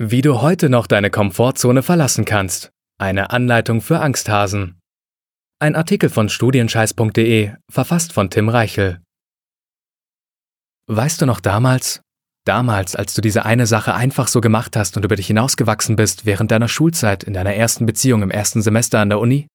Wie du heute noch deine Komfortzone verlassen kannst. Eine Anleitung für Angsthasen. Ein Artikel von studienscheiß.de, verfasst von Tim Reichel. Weißt du noch damals? Damals, als du diese eine Sache einfach so gemacht hast und über dich hinausgewachsen bist während deiner Schulzeit in deiner ersten Beziehung im ersten Semester an der Uni?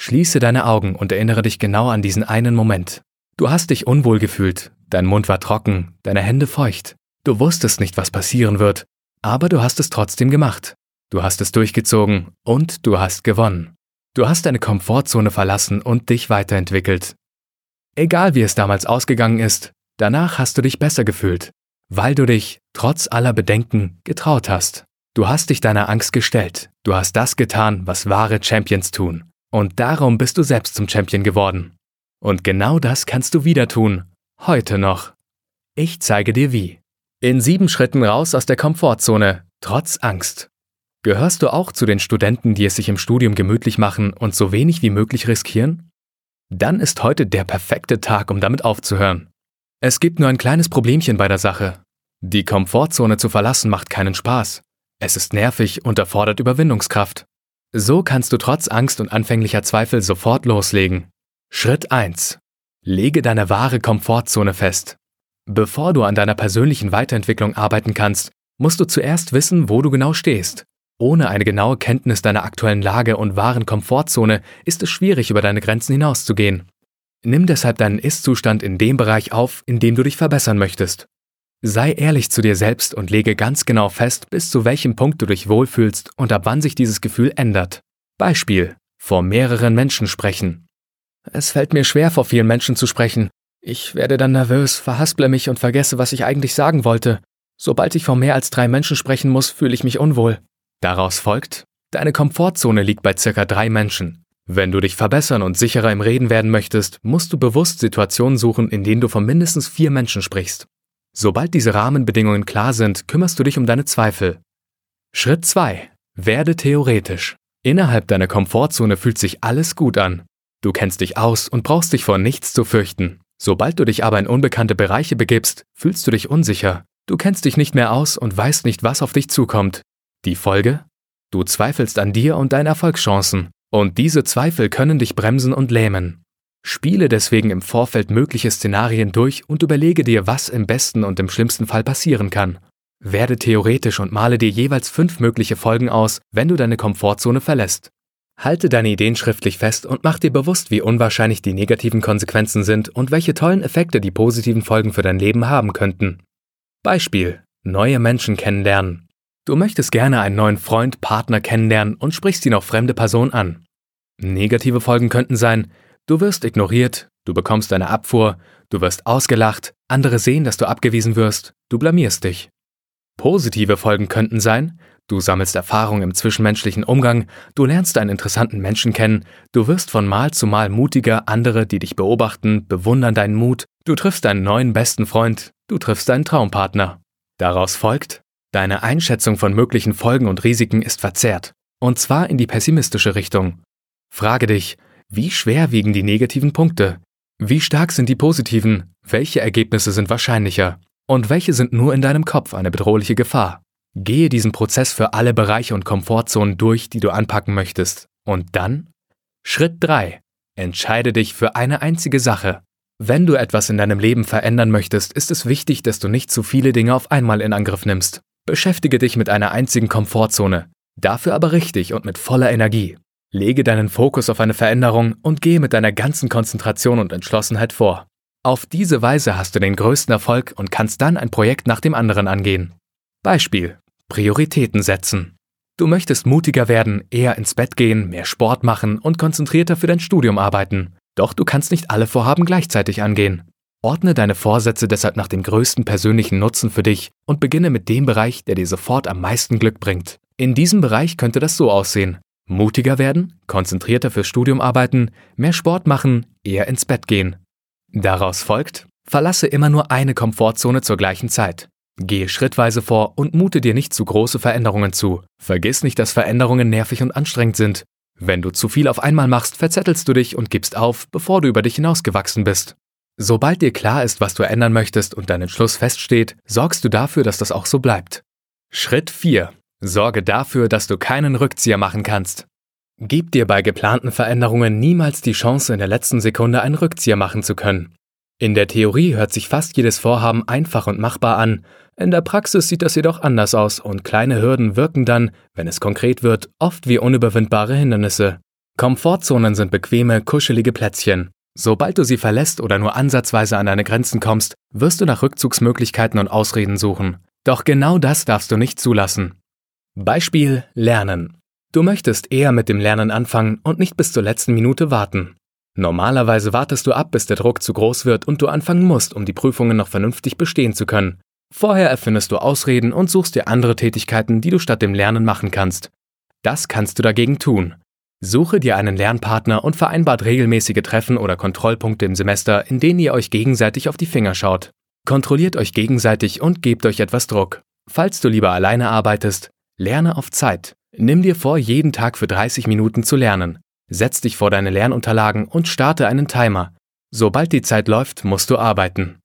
Schließe deine Augen und erinnere dich genau an diesen einen Moment. Du hast dich unwohl gefühlt, dein Mund war trocken, deine Hände feucht. Du wusstest nicht, was passieren wird, aber du hast es trotzdem gemacht. Du hast es durchgezogen und du hast gewonnen. Du hast deine Komfortzone verlassen und dich weiterentwickelt. Egal wie es damals ausgegangen ist, danach hast du dich besser gefühlt, weil du dich, trotz aller Bedenken, getraut hast. Du hast dich deiner Angst gestellt, du hast das getan, was wahre Champions tun. Und darum bist du selbst zum Champion geworden. Und genau das kannst du wieder tun, heute noch. Ich zeige dir wie. In sieben Schritten raus aus der Komfortzone, trotz Angst. Gehörst du auch zu den Studenten, die es sich im Studium gemütlich machen und so wenig wie möglich riskieren? Dann ist heute der perfekte Tag, um damit aufzuhören. Es gibt nur ein kleines Problemchen bei der Sache. Die Komfortzone zu verlassen macht keinen Spaß. Es ist nervig und erfordert Überwindungskraft. So kannst du trotz Angst und anfänglicher Zweifel sofort loslegen. Schritt 1. Lege deine wahre Komfortzone fest. Bevor du an deiner persönlichen Weiterentwicklung arbeiten kannst, musst du zuerst wissen, wo du genau stehst. Ohne eine genaue Kenntnis deiner aktuellen Lage und wahren Komfortzone ist es schwierig, über deine Grenzen hinauszugehen. Nimm deshalb deinen Ist-Zustand in dem Bereich auf, in dem du dich verbessern möchtest. Sei ehrlich zu dir selbst und lege ganz genau fest, bis zu welchem Punkt du dich wohlfühlst und ab wann sich dieses Gefühl ändert. Beispiel: Vor mehreren Menschen sprechen. Es fällt mir schwer, vor vielen Menschen zu sprechen. Ich werde dann nervös, verhasple mich und vergesse, was ich eigentlich sagen wollte. Sobald ich vor mehr als drei Menschen sprechen muss, fühle ich mich unwohl. Daraus folgt, deine Komfortzone liegt bei circa drei Menschen. Wenn du dich verbessern und sicherer im Reden werden möchtest, musst du bewusst Situationen suchen, in denen du von mindestens vier Menschen sprichst. Sobald diese Rahmenbedingungen klar sind, kümmerst du dich um deine Zweifel. Schritt 2. Werde theoretisch. Innerhalb deiner Komfortzone fühlt sich alles gut an. Du kennst dich aus und brauchst dich vor nichts zu fürchten. Sobald du dich aber in unbekannte Bereiche begibst, fühlst du dich unsicher. Du kennst dich nicht mehr aus und weißt nicht, was auf dich zukommt. Die Folge? Du zweifelst an dir und deinen Erfolgschancen. Und diese Zweifel können dich bremsen und lähmen. Spiele deswegen im Vorfeld mögliche Szenarien durch und überlege dir, was im besten und im schlimmsten Fall passieren kann. Werde theoretisch und male dir jeweils fünf mögliche Folgen aus, wenn du deine Komfortzone verlässt. Halte deine Ideen schriftlich fest und mach dir bewusst, wie unwahrscheinlich die negativen Konsequenzen sind und welche tollen Effekte die positiven Folgen für dein Leben haben könnten. Beispiel: Neue Menschen kennenlernen. Du möchtest gerne einen neuen Freund, Partner kennenlernen und sprichst ihn auf fremde Person an. Negative Folgen könnten sein, du wirst ignoriert, du bekommst eine Abfuhr, du wirst ausgelacht, andere sehen, dass du abgewiesen wirst, du blamierst dich. Positive Folgen könnten sein, Du sammelst Erfahrung im zwischenmenschlichen Umgang, du lernst einen interessanten Menschen kennen, du wirst von Mal zu Mal mutiger, andere, die dich beobachten, bewundern deinen Mut, du triffst deinen neuen besten Freund, du triffst deinen Traumpartner. Daraus folgt, deine Einschätzung von möglichen Folgen und Risiken ist verzerrt, und zwar in die pessimistische Richtung. Frage dich, wie schwer wiegen die negativen Punkte? Wie stark sind die positiven? Welche Ergebnisse sind wahrscheinlicher? Und welche sind nur in deinem Kopf eine bedrohliche Gefahr? Gehe diesen Prozess für alle Bereiche und Komfortzonen durch, die du anpacken möchtest. Und dann? Schritt 3. Entscheide dich für eine einzige Sache. Wenn du etwas in deinem Leben verändern möchtest, ist es wichtig, dass du nicht zu viele Dinge auf einmal in Angriff nimmst. Beschäftige dich mit einer einzigen Komfortzone. Dafür aber richtig und mit voller Energie. Lege deinen Fokus auf eine Veränderung und gehe mit deiner ganzen Konzentration und Entschlossenheit vor. Auf diese Weise hast du den größten Erfolg und kannst dann ein Projekt nach dem anderen angehen. Beispiel Prioritäten setzen. Du möchtest mutiger werden, eher ins Bett gehen, mehr Sport machen und konzentrierter für dein Studium arbeiten. Doch du kannst nicht alle Vorhaben gleichzeitig angehen. Ordne deine Vorsätze deshalb nach dem größten persönlichen Nutzen für dich und beginne mit dem Bereich, der dir sofort am meisten Glück bringt. In diesem Bereich könnte das so aussehen. Mutiger werden, konzentrierter fürs Studium arbeiten, mehr Sport machen, eher ins Bett gehen. Daraus folgt, verlasse immer nur eine Komfortzone zur gleichen Zeit. Gehe schrittweise vor und mute dir nicht zu große Veränderungen zu. Vergiss nicht, dass Veränderungen nervig und anstrengend sind. Wenn du zu viel auf einmal machst, verzettelst du dich und gibst auf, bevor du über dich hinausgewachsen bist. Sobald dir klar ist, was du ändern möchtest und dein Entschluss feststeht, sorgst du dafür, dass das auch so bleibt. Schritt 4. Sorge dafür, dass du keinen Rückzieher machen kannst. Gib dir bei geplanten Veränderungen niemals die Chance, in der letzten Sekunde einen Rückzieher machen zu können. In der Theorie hört sich fast jedes Vorhaben einfach und machbar an, in der Praxis sieht das jedoch anders aus und kleine Hürden wirken dann, wenn es konkret wird, oft wie unüberwindbare Hindernisse. Komfortzonen sind bequeme, kuschelige Plätzchen. Sobald du sie verlässt oder nur ansatzweise an deine Grenzen kommst, wirst du nach Rückzugsmöglichkeiten und Ausreden suchen. Doch genau das darfst du nicht zulassen. Beispiel Lernen. Du möchtest eher mit dem Lernen anfangen und nicht bis zur letzten Minute warten. Normalerweise wartest du ab, bis der Druck zu groß wird und du anfangen musst, um die Prüfungen noch vernünftig bestehen zu können. Vorher erfindest du Ausreden und suchst dir andere Tätigkeiten, die du statt dem Lernen machen kannst. Das kannst du dagegen tun. Suche dir einen Lernpartner und vereinbart regelmäßige Treffen oder Kontrollpunkte im Semester, in denen ihr euch gegenseitig auf die Finger schaut. Kontrolliert euch gegenseitig und gebt euch etwas Druck. Falls du lieber alleine arbeitest, lerne auf Zeit. Nimm dir vor, jeden Tag für 30 Minuten zu lernen. Setz dich vor deine Lernunterlagen und starte einen Timer. Sobald die Zeit läuft, musst du arbeiten.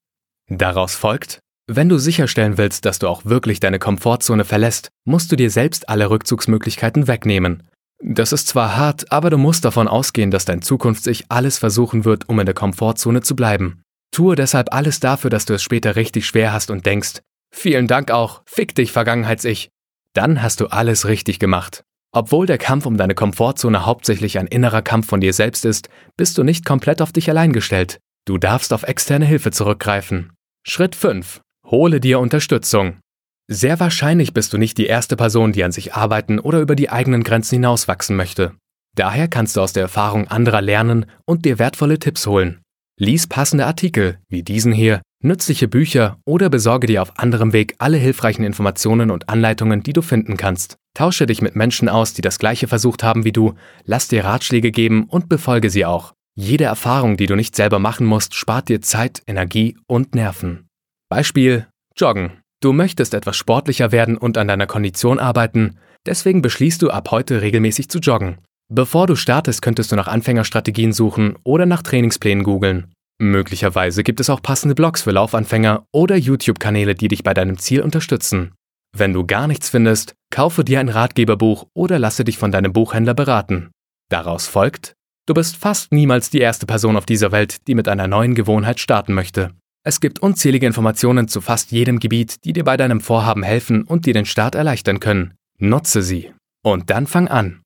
Daraus folgt, wenn du sicherstellen willst, dass du auch wirklich deine Komfortzone verlässt, musst du dir selbst alle Rückzugsmöglichkeiten wegnehmen. Das ist zwar hart, aber du musst davon ausgehen, dass dein Zukunfts-Ich alles versuchen wird, um in der Komfortzone zu bleiben. Tue deshalb alles dafür, dass du es später richtig schwer hast und denkst, vielen Dank auch, fick dich, Vergangenheits-Ich. Dann hast du alles richtig gemacht. Obwohl der Kampf um deine Komfortzone hauptsächlich ein innerer Kampf von dir selbst ist, bist du nicht komplett auf dich allein gestellt. Du darfst auf externe Hilfe zurückgreifen. Schritt 5. Hole dir Unterstützung. Sehr wahrscheinlich bist du nicht die erste Person, die an sich arbeiten oder über die eigenen Grenzen hinauswachsen möchte. Daher kannst du aus der Erfahrung anderer lernen und dir wertvolle Tipps holen. Lies passende Artikel, wie diesen hier, nützliche Bücher oder besorge dir auf anderem Weg alle hilfreichen Informationen und Anleitungen, die du finden kannst. Tausche dich mit Menschen aus, die das gleiche versucht haben wie du, lass dir Ratschläge geben und befolge sie auch. Jede Erfahrung, die du nicht selber machen musst, spart dir Zeit, Energie und Nerven. Beispiel Joggen. Du möchtest etwas sportlicher werden und an deiner Kondition arbeiten, deswegen beschließt du ab heute regelmäßig zu joggen. Bevor du startest, könntest du nach Anfängerstrategien suchen oder nach Trainingsplänen googeln. Möglicherweise gibt es auch passende Blogs für Laufanfänger oder YouTube-Kanäle, die dich bei deinem Ziel unterstützen. Wenn du gar nichts findest, kaufe dir ein Ratgeberbuch oder lasse dich von deinem Buchhändler beraten. Daraus folgt, du bist fast niemals die erste Person auf dieser Welt, die mit einer neuen Gewohnheit starten möchte. Es gibt unzählige Informationen zu fast jedem Gebiet, die dir bei deinem Vorhaben helfen und dir den Start erleichtern können. Nutze sie. Und dann fang an.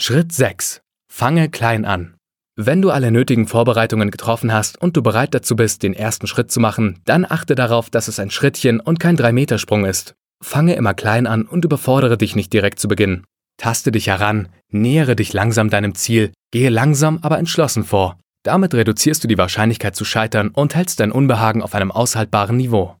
Schritt 6. Fange klein an. Wenn du alle nötigen Vorbereitungen getroffen hast und du bereit dazu bist, den ersten Schritt zu machen, dann achte darauf, dass es ein Schrittchen und kein 3-Meter-Sprung ist. Fange immer klein an und überfordere dich nicht direkt zu Beginn. Taste dich heran, nähere dich langsam deinem Ziel, gehe langsam, aber entschlossen vor. Damit reduzierst du die Wahrscheinlichkeit zu scheitern und hältst dein Unbehagen auf einem aushaltbaren Niveau.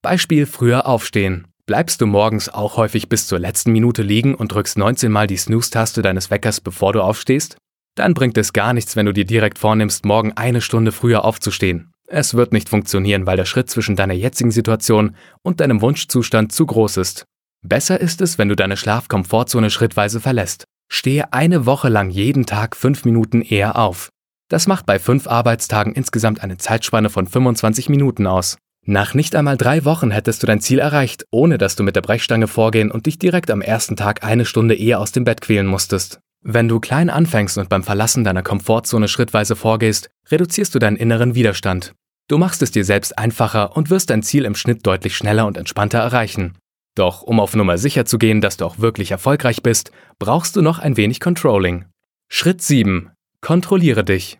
Beispiel früher aufstehen. Bleibst du morgens auch häufig bis zur letzten Minute liegen und drückst 19 Mal die Snooze-Taste deines Weckers, bevor du aufstehst? Dann bringt es gar nichts, wenn du dir direkt vornimmst, morgen eine Stunde früher aufzustehen. Es wird nicht funktionieren, weil der Schritt zwischen deiner jetzigen Situation und deinem Wunschzustand zu groß ist. Besser ist es, wenn du deine Schlafkomfortzone schrittweise verlässt. Stehe eine Woche lang jeden Tag fünf Minuten eher auf. Das macht bei fünf Arbeitstagen insgesamt eine Zeitspanne von 25 Minuten aus. Nach nicht einmal drei Wochen hättest du dein Ziel erreicht, ohne dass du mit der Brechstange vorgehen und dich direkt am ersten Tag eine Stunde eher aus dem Bett quälen musstest. Wenn du klein anfängst und beim Verlassen deiner Komfortzone schrittweise vorgehst, reduzierst du deinen inneren Widerstand. Du machst es dir selbst einfacher und wirst dein Ziel im Schnitt deutlich schneller und entspannter erreichen. Doch um auf Nummer sicher zu gehen, dass du auch wirklich erfolgreich bist, brauchst du noch ein wenig Controlling. Schritt 7. Kontrolliere dich.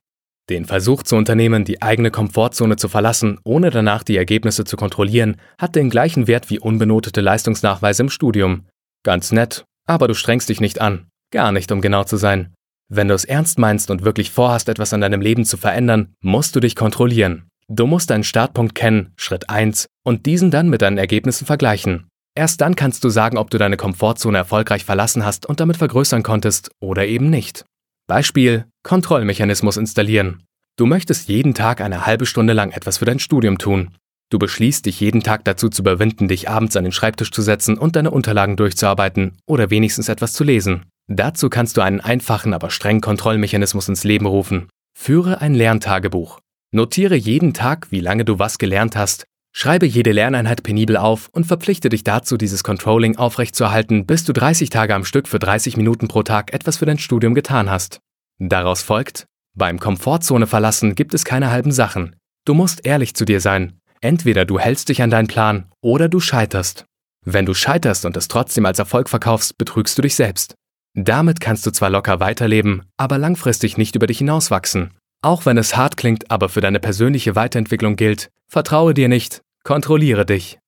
Den Versuch zu unternehmen, die eigene Komfortzone zu verlassen, ohne danach die Ergebnisse zu kontrollieren, hat den gleichen Wert wie unbenotete Leistungsnachweise im Studium. Ganz nett, aber du strengst dich nicht an. Gar nicht, um genau zu sein. Wenn du es ernst meinst und wirklich vorhast, etwas an deinem Leben zu verändern, musst du dich kontrollieren. Du musst deinen Startpunkt kennen, Schritt 1, und diesen dann mit deinen Ergebnissen vergleichen. Erst dann kannst du sagen, ob du deine Komfortzone erfolgreich verlassen hast und damit vergrößern konntest oder eben nicht. Beispiel Kontrollmechanismus installieren. Du möchtest jeden Tag eine halbe Stunde lang etwas für dein Studium tun. Du beschließt, dich jeden Tag dazu zu überwinden, dich abends an den Schreibtisch zu setzen und deine Unterlagen durchzuarbeiten oder wenigstens etwas zu lesen. Dazu kannst du einen einfachen, aber strengen Kontrollmechanismus ins Leben rufen. Führe ein Lerntagebuch. Notiere jeden Tag, wie lange du was gelernt hast. Schreibe jede Lerneinheit penibel auf und verpflichte dich dazu, dieses Controlling aufrechtzuerhalten, bis du 30 Tage am Stück für 30 Minuten pro Tag etwas für dein Studium getan hast. Daraus folgt, beim Komfortzone verlassen gibt es keine halben Sachen. Du musst ehrlich zu dir sein. Entweder du hältst dich an deinen Plan oder du scheiterst. Wenn du scheiterst und es trotzdem als Erfolg verkaufst, betrügst du dich selbst. Damit kannst du zwar locker weiterleben, aber langfristig nicht über dich hinauswachsen. Auch wenn es hart klingt, aber für deine persönliche Weiterentwicklung gilt, vertraue dir nicht, Kontrolliere dich.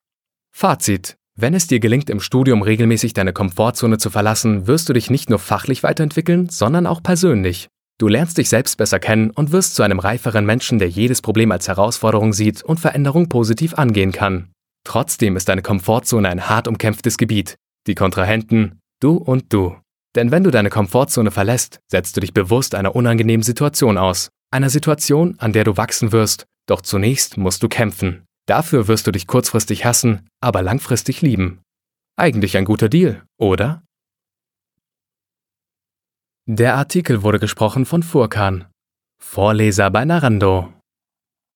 Fazit. Wenn es dir gelingt, im Studium regelmäßig deine Komfortzone zu verlassen, wirst du dich nicht nur fachlich weiterentwickeln, sondern auch persönlich. Du lernst dich selbst besser kennen und wirst zu einem reiferen Menschen, der jedes Problem als Herausforderung sieht und Veränderung positiv angehen kann. Trotzdem ist deine Komfortzone ein hart umkämpftes Gebiet. Die Kontrahenten, du und du. Denn wenn du deine Komfortzone verlässt, setzt du dich bewusst einer unangenehmen Situation aus. Einer Situation, an der du wachsen wirst, doch zunächst musst du kämpfen. Dafür wirst du dich kurzfristig hassen, aber langfristig lieben. Eigentlich ein guter Deal, oder? Der Artikel wurde gesprochen von Furkan. Vorleser bei Narando.